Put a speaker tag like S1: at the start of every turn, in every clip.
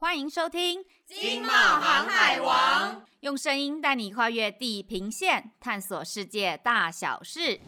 S1: 欢迎收听《
S2: 经贸航海王》，
S1: 用声音带你跨越地平线，探索世界大小事。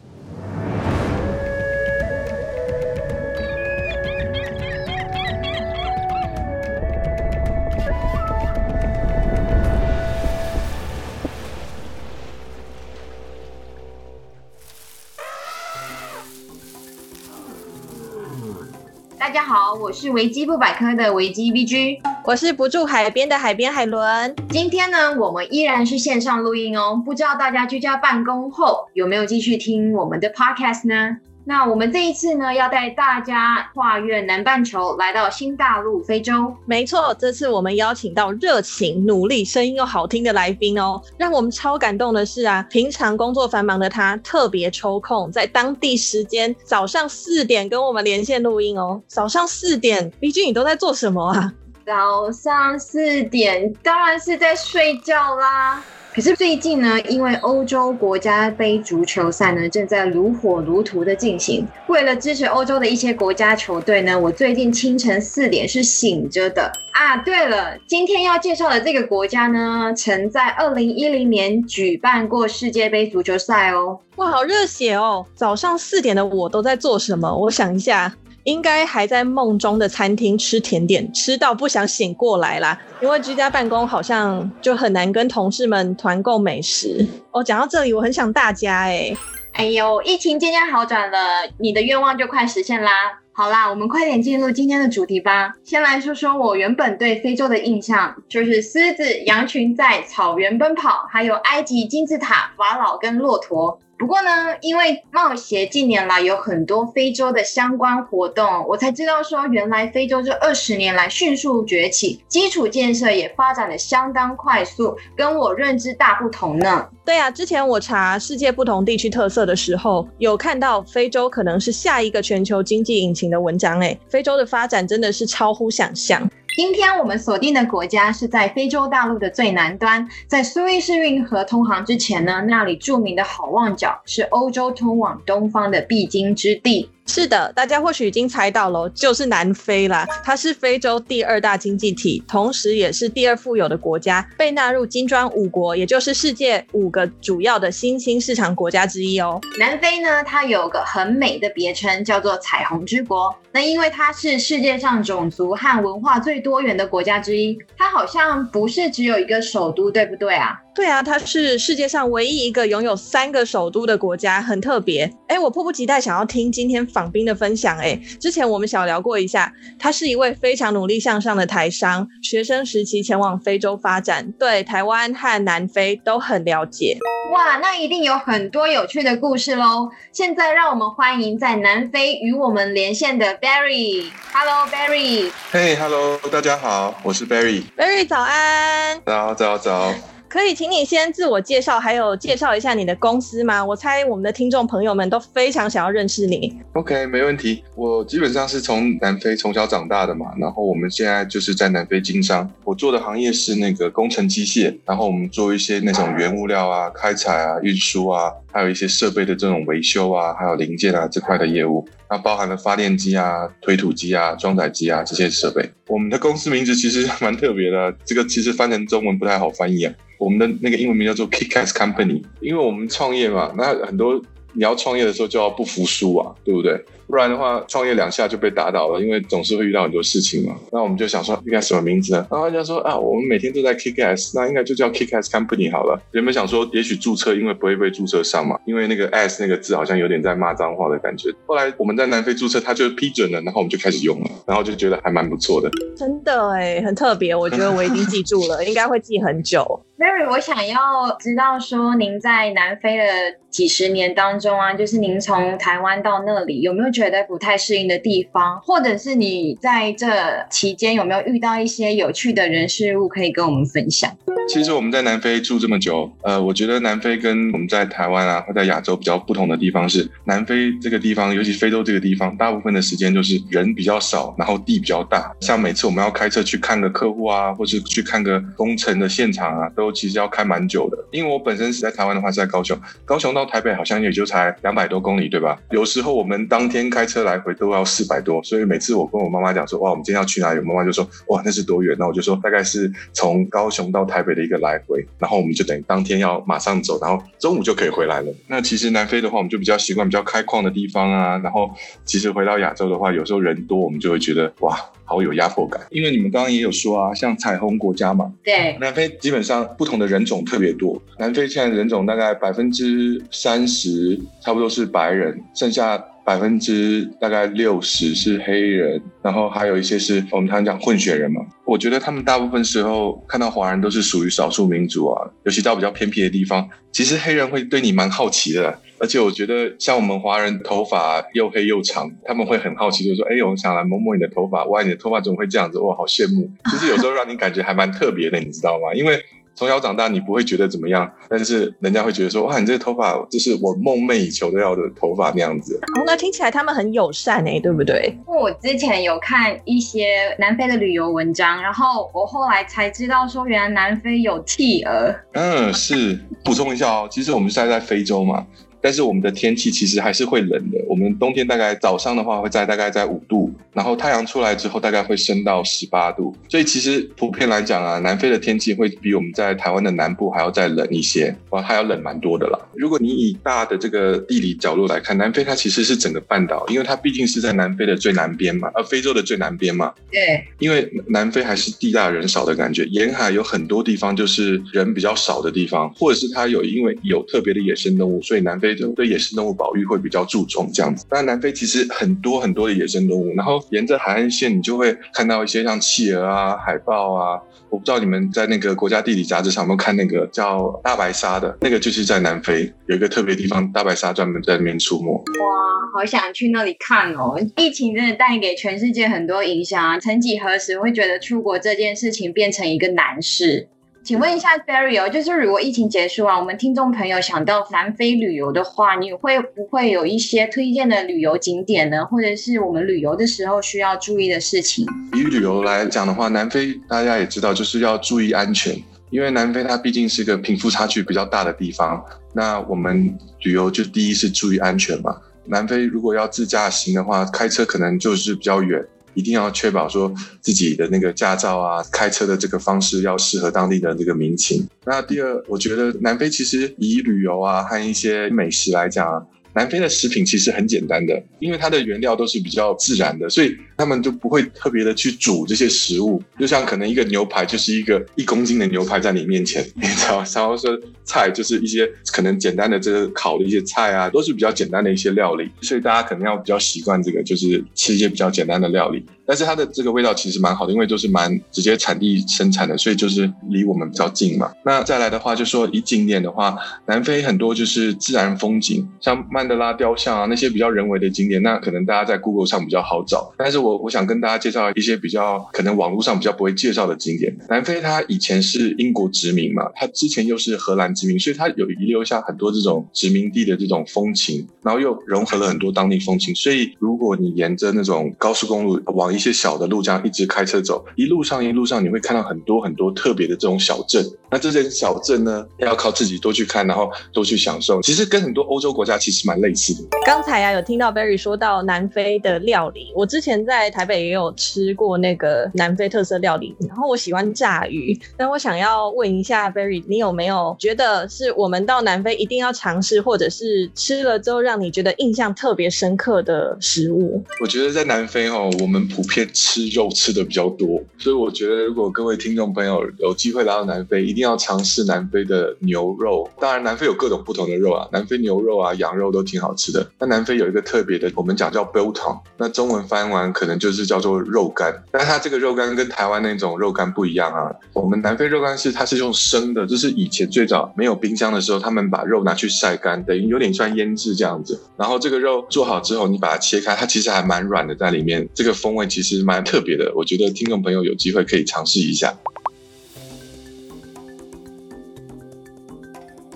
S3: 大家好，我是维基不百科的维基 VG，
S4: 我是不住海边的海边海伦。
S3: 今天呢，我们依然是线上录音哦，不知道大家居家办公后有没有继续听我们的 Podcast 呢？那我们这一次呢，要带大家跨越南半球，来到新大陆非洲。
S4: 没错，这次我们邀请到热情、努力、声音又好听的来宾哦。让我们超感动的是啊，平常工作繁忙的他，特别抽空在当地时间早上四点跟我们连线录音哦。早上四点，VG 你都在做什么啊？
S3: 早上四点，当然是在睡觉啦。可是最近呢，因为欧洲国家杯足球赛呢正在如火如荼的进行，为了支持欧洲的一些国家球队呢，我最近清晨四点是醒着的啊。对了，今天要介绍的这个国家呢，曾在二零一零年举办过世界杯足球赛哦。
S4: 哇，好热血哦！早上四点的我都在做什么？我想一下。应该还在梦中的餐厅吃甜点，吃到不想醒过来啦。因为居家办公好像就很难跟同事们团购美食哦。讲到这里，我很想大家哎，
S3: 哎呦，疫情渐渐好转了，你的愿望就快实现啦。好啦，我们快点进入今天的主题吧。先来说说我原本对非洲的印象，就是狮子、羊群在草原奔跑，还有埃及金字塔、法老跟骆驼。不过呢，因为贸协近年来有很多非洲的相关活动，我才知道说，原来非洲这二十年来迅速崛起，基础建设也发展的相当快速，跟我认知大不同呢。
S4: 对啊，之前我查世界不同地区特色的时候，有看到非洲可能是下一个全球经济引擎的文章，诶，非洲的发展真的是超乎想象。
S3: 今天我们锁定的国家是在非洲大陆的最南端，在苏伊士运河通航之前呢，那里著名的好望角是欧洲通往东方的必经之地。
S4: 是的，大家或许已经猜到了，就是南非啦。它是非洲第二大经济体，同时也是第二富有的国家，被纳入金砖五国，也就是世界五个主要的新兴市场国家之一哦。
S3: 南非呢，它有个很美的别称，叫做彩虹之国。那因为它是世界上种族和文化最多元的国家之一，它好像不是只有一个首都，对不对啊？
S4: 对啊，它是世界上唯一一个拥有三个首都的国家，很特别。哎，我迫不及待想要听今天访宾的分享。哎，之前我们小聊过一下，他是一位非常努力向上的台商，学生时期前往非洲发展，对台湾和南非都很了解。
S3: 哇，那一定有很多有趣的故事喽！现在让我们欢迎在南非与我们连线的 Barry。Hello，Barry。
S5: 嘿，Hello，大家好，我是 Barry。
S4: Barry，早安。
S5: 早早早。
S4: 可以，请你先自我介绍，还有介绍一下你的公司吗？我猜我们的听众朋友们都非常想要认识你。
S5: OK，没问题。我基本上是从南非从小长大的嘛，然后我们现在就是在南非经商。我做的行业是那个工程机械，然后我们做一些那种原物料啊、开采啊、运输啊，还有一些设备的这种维修啊，还有零件啊这块的业务。那包含了发电机啊、推土机啊、装载机啊这些设备。我们的公司名字其实蛮特别的，这个其实翻成中文不太好翻译啊。我们的那个英文名叫做 Kickass Company，因为我们创业嘛，那很多你要创业的时候就要不服输啊，对不对？不然的话，创业两下就被打倒了，因为总是会遇到很多事情嘛。那我们就想说，应该什么名字呢？然后人家说啊，我们每天都在 kick ass，那应该就叫 kick ass company 好了。原本想说，也许注册，因为不会被注册上嘛，因为那个 ass 那个字好像有点在骂脏话的感觉。后来我们在南非注册，他就批准了，然后我们就开始用了，然后就觉得还蛮不错的。
S4: 真的哎，很特别，我觉得我已经记住了，应该会记很久。
S3: Mary，我想要知道说，您在南非的几十年当中啊，就是您从台湾到那里，有没有觉得不太适应的地方，或者是你在这期间有没有遇到一些有趣的人事物可以跟我们分享？
S5: 其实我们在南非住这么久，呃，我觉得南非跟我们在台湾啊或在亚洲比较不同的地方是，南非这个地方，尤其非洲这个地方，大部分的时间就是人比较少，然后地比较大。像每次我们要开车去看个客户啊，或是去看个工程的现场啊，都其实要开蛮久的。因为我本身是在台湾的话是在高雄，高雄到台北好像也就才两百多公里，对吧？有时候我们当天开车来回都要四百多，所以每次我跟我妈妈讲说，哇，我们今天要去哪里？我妈妈就说，哇，那是多远？那我就说大概是从高雄到台北的一个来回，然后我们就等于当天要马上走，然后中午就可以回来了。那其实南非的话，我们就比较习惯比较开旷的地方啊，然后其实回到亚洲的话，有时候人多，我们就会觉得哇。好有压迫感，因为你们刚刚也有说啊，像彩虹国家嘛，
S3: 对，
S5: 南非基本上不同的人种特别多。南非现在人种大概百分之三十，差不多是白人，剩下百分之大概六十是黑人，然后还有一些是我们常常讲混血人嘛。我觉得他们大部分时候看到华人都是属于少数民族啊，尤其到比较偏僻的地方，其实黑人会对你蛮好奇的。而且我觉得，像我们华人头发又黑又长，他们会很好奇，就说：“哎，我想来摸摸你的头发，哇，你的头发怎么会这样子？哇，好羡慕！”其实有时候让你感觉还蛮特别的，你知道吗？因为从小长大，你不会觉得怎么样，但是人家会觉得说：“哇，你这个头发就是我梦寐以求的要的头发那样子。”
S4: 哦，那听起来他们很友善哎，对不对？
S3: 我之前有看一些南非的旅游文章，然后我后来才知道说，原来南非有企鹅。
S5: 嗯，是。补充一下哦，其实我们现在在非洲嘛。但是我们的天气其实还是会冷的。我们冬天大概早上的话会在大概在五度，然后太阳出来之后大概会升到十八度。所以其实普遍来讲啊，南非的天气会比我们在台湾的南部还要再冷一些，哇，还要冷蛮多的啦。如果你以大的这个地理角度来看，南非它其实是整个半岛，因为它毕竟是在南非的最南边嘛，呃，非洲的最南边嘛。
S3: 对。
S5: 因为南非还是地大人少的感觉，沿海有很多地方就是人比较少的地方，或者是它有因为有特别的野生动物，所以南非。对野生动物保育会比较注重这样子，但南非其实很多很多的野生动物，然后沿着海岸线你就会看到一些像企鹅啊、海豹啊。我不知道你们在那个国家地理杂志上有没有看那个叫大白鲨的，那个就是在南非有一个特别地方，大白鲨专门在那边出没。
S3: 哇，好想去那里看哦！疫情真的带给全世界很多影响啊，曾几何时会觉得出国这件事情变成一个难事。请问一下 Barry 哦，就是如果疫情结束啊，我们听众朋友想到南非旅游的话，你会不会有一些推荐的旅游景点呢？或者是我们旅游的时候需要注意的事情？
S5: 以旅游来讲的话，南非大家也知道，就是要注意安全，因为南非它毕竟是一个贫富差距比较大的地方。那我们旅游就第一是注意安全嘛。南非如果要自驾行的话，开车可能就是比较远。一定要确保说自己的那个驾照啊，开车的这个方式要适合当地的这个民情。那第二，我觉得南非其实以旅游啊和一些美食来讲。南非的食品其实很简单的，因为它的原料都是比较自然的，所以他们就不会特别的去煮这些食物。就像可能一个牛排就是一个一公斤的牛排在你面前，你知道？然后说菜就是一些可能简单的这个烤的一些菜啊，都是比较简单的一些料理，所以大家可能要比较习惯这个，就是吃一些比较简单的料理。但是它的这个味道其实蛮好的，因为都是蛮直接产地生产的，所以就是离我们比较近嘛。那再来的话，就说以景点的话，南非很多就是自然风景，像曼德拉雕像啊那些比较人为的景点，那可能大家在 Google 上比较好找。但是我我想跟大家介绍一些比较可能网络上比较不会介绍的景点。南非它以前是英国殖民嘛，它之前又是荷兰殖民，所以它有遗留下很多这种殖民地的这种风情，然后又融合了很多当地风情。所以如果你沿着那种高速公路往一些小的路这样一直开车走，一路上一路上你会看到很多很多特别的这种小镇。那这些小镇呢，要靠自己多去看，然后多去享受。其实跟很多欧洲国家其实蛮类似的。
S4: 刚才啊，有听到 Barry 说到南非的料理，我之前在在台北也有吃过那个南非特色料理，然后我喜欢炸鱼。但我想要问一下 Berry，你有没有觉得是我们到南非一定要尝试，或者是吃了之后让你觉得印象特别深刻的食物？
S5: 我觉得在南非哦，我们普遍吃肉吃的比较多，所以我觉得如果各位听众朋友有机会来到南非，一定要尝试南非的牛肉。当然，南非有各种不同的肉啊，南非牛肉啊、羊肉都挺好吃的。那南非有一个特别的，我们讲叫 biltong，那中文翻译完可能就是叫做肉干。但它这个肉干跟台湾那种肉干不一样啊。我们南非肉干是它是用生的，就是以前最早没有冰箱的时候，他们把肉拿去晒干，等于有点像腌制这样子。然后这个肉做好之后，你把它切开，它其实还蛮软的在里面，这个风味其实蛮。特别的，我觉得听众朋友有机会可以尝试一下。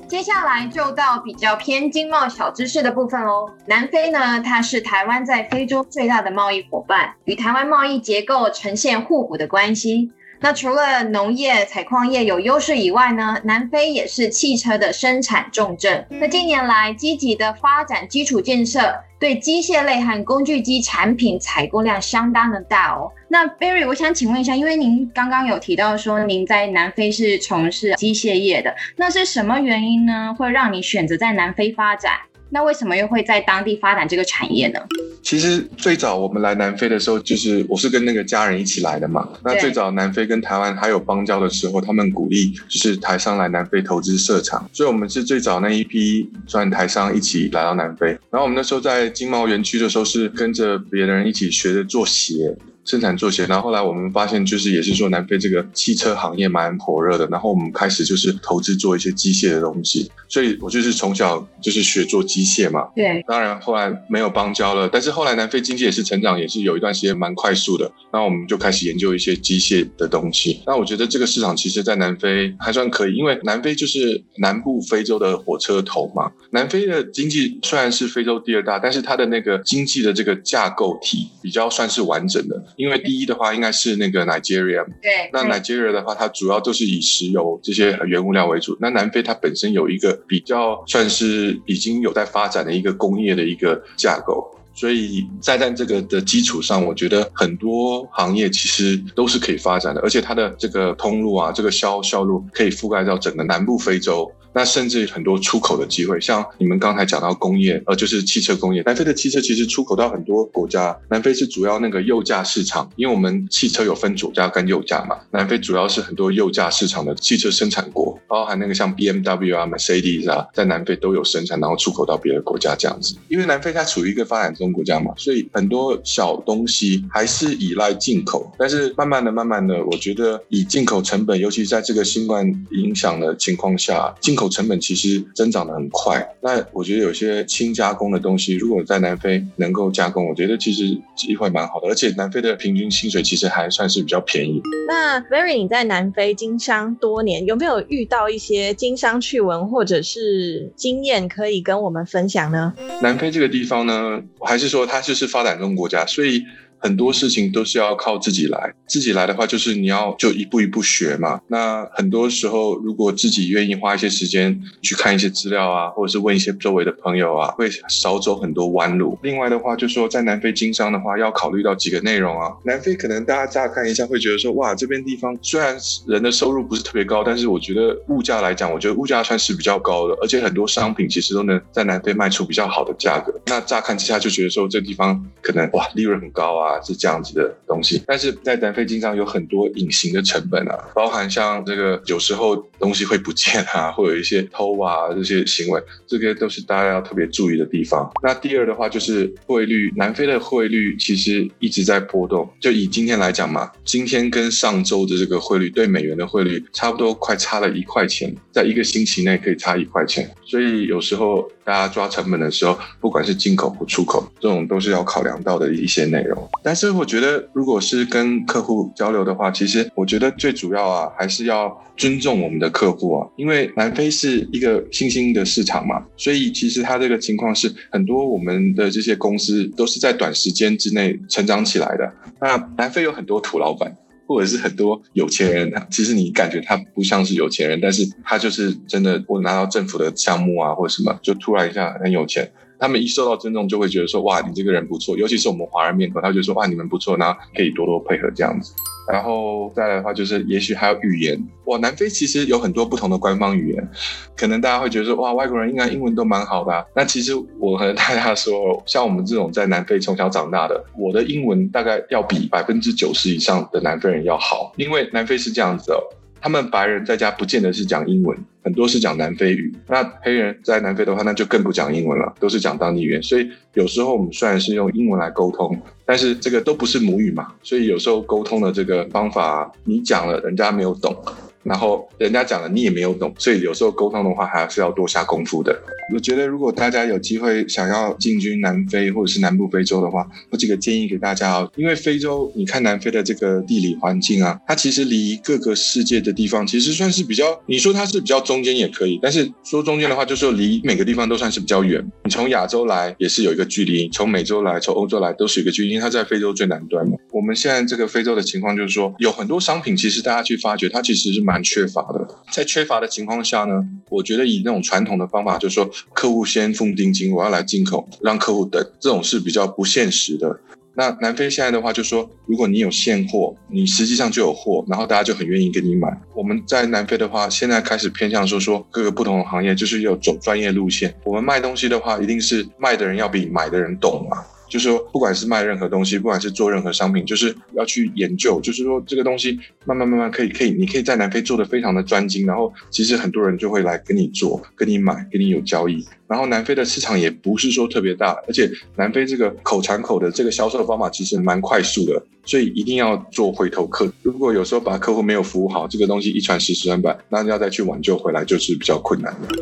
S3: 接下来就到比较偏经贸小知识的部分哦。南非呢，它是台湾在非洲最大的贸易伙伴，与台湾贸易结构呈现互补的关系。那除了农业、采矿业有优势以外呢，南非也是汽车的生产重镇。那近年来积极的发展基础建设，对机械类和工具机产品采购量相当的大哦。那 Barry，我想请问一下，因为您刚刚有提到说您在南非是从事机械业的，那是什么原因呢，会让你选择在南非发展？那为什么又会在当地发展这个产业呢？
S5: 其实最早我们来南非的时候，就是我是跟那个家人一起来的嘛。那最早南非跟台湾还有邦交的时候，他们鼓励就是台商来南非投资设厂，所以我们是最早那一批算台商一起来到南非。然后我们那时候在经贸园区的时候，是跟着别人一起学着做鞋。生产做鞋，然后后来我们发现，就是也是说南非这个汽车行业蛮火热的，然后我们开始就是投资做一些机械的东西，所以我就是从小就是学做机械嘛。
S3: 对，
S5: 当然后来没有邦交了，但是后来南非经济也是成长，也是有一段时间蛮快速的，然后我们就开始研究一些机械的东西。那我觉得这个市场其实在南非还算可以，因为南非就是南部非洲的火车头嘛。南非的经济虽然是非洲第二大，但是它的那个经济的这个架构体比较算是完整的。因为第一的话应该是那个 Nigeria，
S3: 对，
S5: 那 Nigeria 的话，它主要都是以石油这些原物料为主。那南非它本身有一个比较算是已经有在发展的一个工业的一个架构，所以在在这个的基础上，我觉得很多行业其实都是可以发展的，而且它的这个通路啊，这个销销路可以覆盖到整个南部非洲。那甚至很多出口的机会，像你们刚才讲到工业，呃，就是汽车工业。南非的汽车其实出口到很多国家。南非是主要那个右驾市场，因为我们汽车有分左驾跟右驾嘛。南非主要是很多右驾市场的汽车生产国，包含那个像 BMW 啊、Mercedes 啊，在南非都有生产，然后出口到别的国家这样子。因为南非它处于一个发展中国家嘛，所以很多小东西还是依赖进口。但是慢慢的、慢慢的，我觉得以进口成本，尤其在这个新冠影响的情况下，进口成本其实增长的很快，那我觉得有些轻加工的东西，如果在南非能够加工，我觉得其实机会蛮好的，而且南非的平均薪水其实还算是比较便宜。
S4: 那 Very，你在南非经商多年，有没有遇到一些经商趣闻或者是经验可以跟我们分享呢？
S5: 南非这个地方呢，还是说它就是发展中国家，所以。很多事情都是要靠自己来，自己来的话，就是你要就一步一步学嘛。那很多时候，如果自己愿意花一些时间去看一些资料啊，或者是问一些周围的朋友啊，会少走很多弯路。另外的话，就说在南非经商的话，要考虑到几个内容啊。南非可能大家乍看一下会觉得说，哇，这边地方虽然人的收入不是特别高，但是我觉得物价来讲，我觉得物价算是比较高的，而且很多商品其实都能在南非卖出比较好的价格。那乍看之下就觉得说，这地方可能哇，利润很高啊。啊，是这样子的东西，但是在南非经常有很多隐形的成本啊，包含像这个有时候东西会不见啊，会有一些偷啊这些行为，这个都是大家要特别注意的地方。那第二的话就是汇率，南非的汇率其实一直在波动。就以今天来讲嘛，今天跟上周的这个汇率对美元的汇率差不多快差了一块钱，在一个星期内可以差一块钱，所以有时候大家抓成本的时候，不管是进口或出口，这种都是要考量到的一些内容。但是我觉得，如果是跟客户交流的话，其实我觉得最主要啊，还是要尊重我们的客户啊，因为南非是一个新兴的市场嘛，所以其实它这个情况是很多我们的这些公司都是在短时间之内成长起来的。那南非有很多土老板，或者是很多有钱人，其实你感觉他不像是有钱人，但是他就是真的，我拿到政府的项目啊，或者什么，就突然一下很有钱。他们一受到尊重，就会觉得说，哇，你这个人不错。尤其是我们华人面孔，他就说，哇，你们不错，然后可以多多配合这样子。然后再来的话，就是也许还有语言。哇，南非其实有很多不同的官方语言，可能大家会觉得说，哇，外国人应该英文都蛮好的。那其实我和大家说，像我们这种在南非从小长大的，我的英文大概要比百分之九十以上的南非人要好，因为南非是这样子哦。他们白人在家不见得是讲英文，很多是讲南非语。那黑人在南非的话，那就更不讲英文了，都是讲当地语言。所以有时候我们虽然是用英文来沟通，但是这个都不是母语嘛，所以有时候沟通的这个方法，你讲了人家没有懂，然后人家讲了你也没有懂，所以有时候沟通的话还是要多下功夫的。我觉得如果大家有机会想要进军南非或者是南部非洲的话，我几个建议给大家哦。因为非洲，你看南非的这个地理环境啊，它其实离各个世界的地方其实算是比较，你说它是比较中间也可以，但是说中间的话，就是说离每个地方都算是比较远。你从亚洲来也是有一个距离，从美洲来、从欧洲来都是一个距离，因为它在非洲最南端嘛。我们现在这个非洲的情况就是说，有很多商品其实大家去发觉，它其实是蛮蛮缺乏的。在缺乏的情况下呢，我觉得以那种传统的方法，就是说客户先付定金，我要来进口，让客户等，这种是比较不现实的。那南非现在的话，就说如果你有现货，你实际上就有货，然后大家就很愿意跟你买。我们在南非的话，现在开始偏向说说各个不同的行业，就是要走专业路线。我们卖东西的话，一定是卖的人要比买的人懂嘛。就是说，不管是卖任何东西，不管是做任何商品，就是要去研究。就是说，这个东西慢慢慢慢可以可以，你可以在南非做得非常的专精，然后其实很多人就会来跟你做，跟你买，跟你有交易。然后南非的市场也不是说特别大，而且南非这个口传口的这个销售方法其实蛮快速的，所以一定要做回头客。如果有时候把客户没有服务好，这个东西一传十，十传百，那要再去挽救回来就是比较困难的。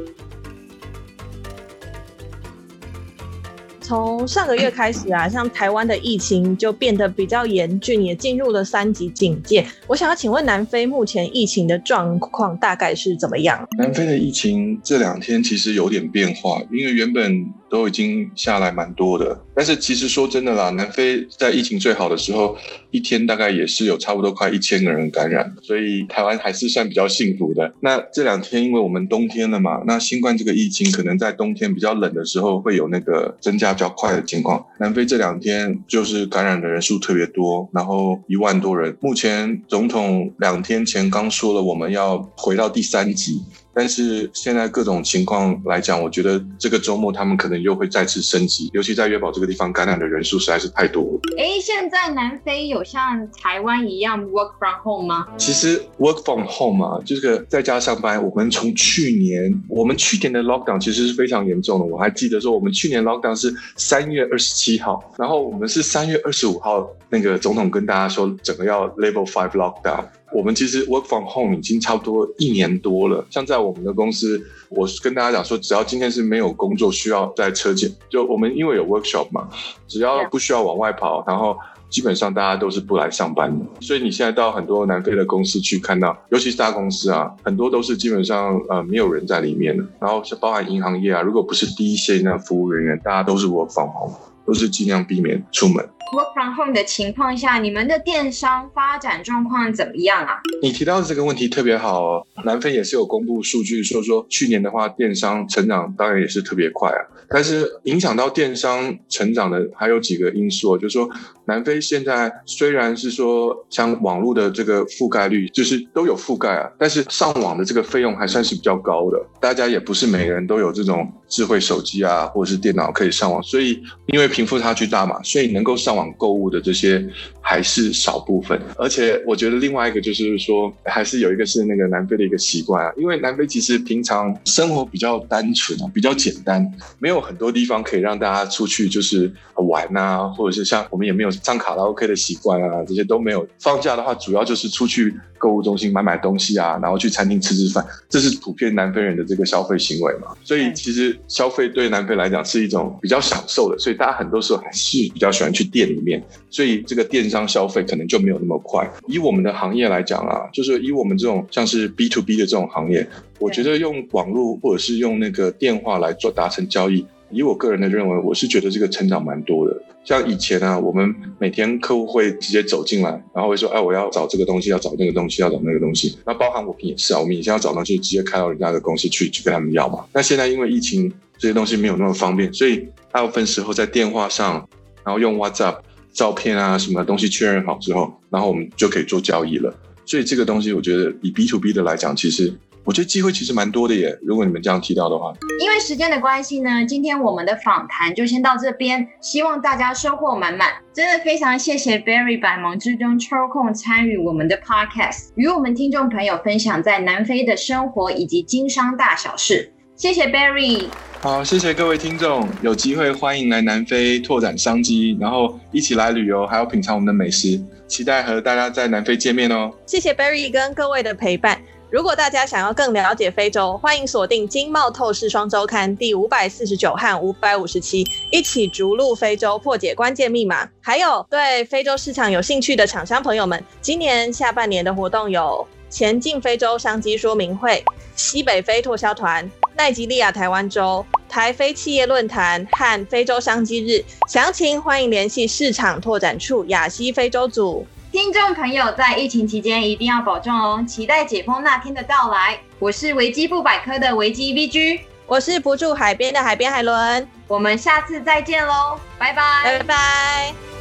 S4: 从上个月开始啊，像台湾的疫情就变得比较严峻，也进入了三级警戒。我想要请问南非目前疫情的状况大概是怎么样？
S5: 南非的疫情这两天其实有点变化，因为原本都已经下来蛮多的，但是其实说真的啦，南非在疫情最好的时候，一天大概也是有差不多快一千个人感染，所以台湾还是算比较幸福的。那这两天因为我们冬天了嘛，那新冠这个疫情可能在冬天比较冷的时候会有那个增加。较快的情况，南非这两天就是感染的人数特别多，然后一万多人。目前总统两天前刚说了，我们要回到第三级。但是现在各种情况来讲，我觉得这个周末他们可能又会再次升级，尤其在约堡这个地方感染的人数实在是太多了。
S3: 哎，现在南非有像台湾一样 work from home 吗？
S5: 其实 work from home 啊，这个在家上班，我们从去年，我们去年的 lockdown 其实是非常严重的。我还记得说，我们去年 lockdown 是三月二十七号，然后我们是三月二十五号，那个总统跟大家说，整个要 level five lockdown。我们其实 work from home 已经差不多一年多了。像在我们的公司，我跟大家讲说，只要今天是没有工作需要在车间，就我们因为有 workshop 嘛，只要不需要往外跑，然后基本上大家都是不来上班的。所以你现在到很多南非的公司去看到，尤其是大公司啊，很多都是基本上呃没有人在里面的。然后是包含银行业啊，如果不是第一线的服务人员，大家都是 work from home，都是尽量避免出门。
S3: Work from home 的情况下，你们的电商发展状况怎么样啊？
S5: 你提到的这个问题特别好哦。南非也是有公布数据，说说去年的话，电商成长当然也是特别快啊。但是影响到电商成长的还有几个因素，就是说南非现在虽然是说像网络的这个覆盖率就是都有覆盖啊，但是上网的这个费用还算是比较高的。大家也不是每个人都有这种智慧手机啊，或者是电脑可以上网，所以因为贫富差距大嘛，所以能够上网。购物的这些还是少部分，而且我觉得另外一个就是说，还是有一个是那个南非的一个习惯啊，因为南非其实平常生活比较单纯，比较简单，没有很多地方可以让大家出去就是玩啊，或者是像我们也没有唱卡拉 OK 的习惯啊，这些都没有。放假的话，主要就是出去购物中心买买东西啊，然后去餐厅吃吃饭，这是普遍南非人的这个消费行为嘛。所以其实消费对南非来讲是一种比较享受的，所以大家很多时候还是比较喜欢去店里面，所以这个电商消费可能就没有那么快。以我们的行业来讲啊，就是以我们这种像是 B to B 的这种行业，我觉得用网络或者是用那个电话来做达成交易，以我个人的认为，我是觉得这个成长蛮多的。像以前啊，我们每天客户会直接走进来，然后会说：“哎，我要找这个东西，要找那个东西，要找那个东西。”那包含我们也是啊，我们以前要找东西，直接开到人家的公司去去跟他们要嘛。那现在因为疫情，这些东西没有那么方便，所以大部分时候在电话上，然后用 WhatsApp。照片啊，什么东西确认好之后，然后我们就可以做交易了。所以这个东西，我觉得以 B to B 的来讲，其实我觉得机会其实蛮多的耶。如果你们这样提到的话，
S3: 因为时间的关系呢，今天我们的访谈就先到这边。希望大家收获满满。真的非常谢谢 Barry 百忙之中抽空参与我们的 Podcast，与我们听众朋友分享在南非的生活以及经商大小事。谢谢 Barry。
S5: 好，谢谢各位听众，有机会欢迎来南非拓展商机，然后一起来旅游，还有品尝我们的美食，期待和大家在南非见面哦。
S4: 谢谢 Barry 跟各位的陪伴。如果大家想要更了解非洲，欢迎锁定《经贸透视双周刊》第五百四十九和五百五十七，一起逐鹿非洲，破解关键密码。还有对非洲市场有兴趣的厂商朋友们，今年下半年的活动有前进非洲商机说明会、西北非拓销团、奈及利亚台湾州、台非企业论坛和非洲商机日。详情欢迎联系市场拓展处亚西非洲组。
S3: 听众朋友，在疫情期间一定要保重哦！期待解封那天的到来。我是维基不百科的维基 VG，
S4: 我是不住海边的海边海伦。
S3: 我们下次再见喽，拜拜，
S4: 拜拜。